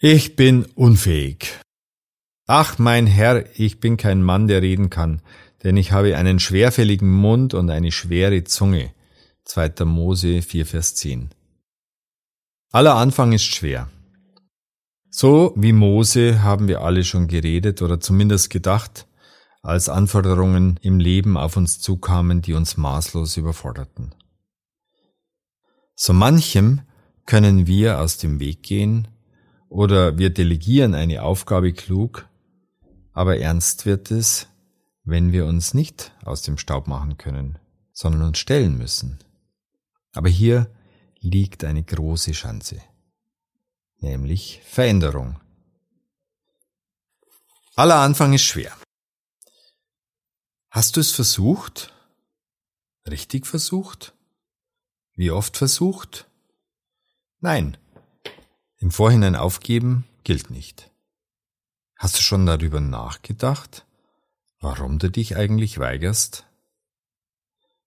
Ich bin unfähig. Ach, mein Herr, ich bin kein Mann, der reden kann, denn ich habe einen schwerfälligen Mund und eine schwere Zunge. 2. Mose 4, Vers 10. Aller Anfang ist schwer. So wie Mose haben wir alle schon geredet oder zumindest gedacht, als Anforderungen im Leben auf uns zukamen, die uns maßlos überforderten. So manchem können wir aus dem Weg gehen oder wir delegieren eine Aufgabe klug, aber ernst wird es, wenn wir uns nicht aus dem Staub machen können, sondern uns stellen müssen. Aber hier liegt eine große Chance, nämlich Veränderung. Aller Anfang ist schwer. Hast du es versucht? Richtig versucht? Wie oft versucht? Nein. Im Vorhinein aufgeben gilt nicht. Hast du schon darüber nachgedacht, warum du dich eigentlich weigerst?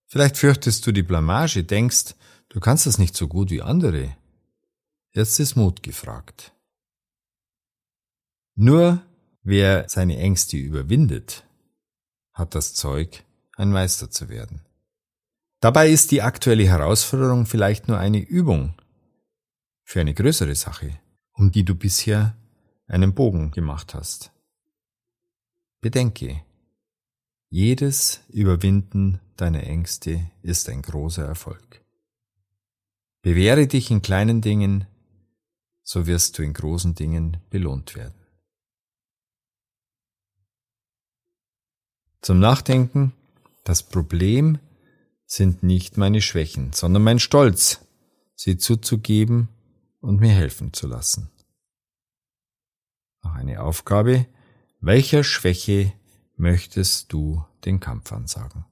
Vielleicht fürchtest du die Blamage, denkst, du kannst das nicht so gut wie andere. Jetzt ist Mut gefragt. Nur wer seine Ängste überwindet, hat das Zeug, ein Meister zu werden. Dabei ist die aktuelle Herausforderung vielleicht nur eine Übung für eine größere Sache, um die du bisher einen Bogen gemacht hast. Bedenke, jedes Überwinden deiner Ängste ist ein großer Erfolg. Bewähre dich in kleinen Dingen, so wirst du in großen Dingen belohnt werden. Zum Nachdenken, das Problem sind nicht meine Schwächen, sondern mein Stolz, sie zuzugeben und mir helfen zu lassen. Noch eine Aufgabe, welcher Schwäche möchtest du den Kampf ansagen?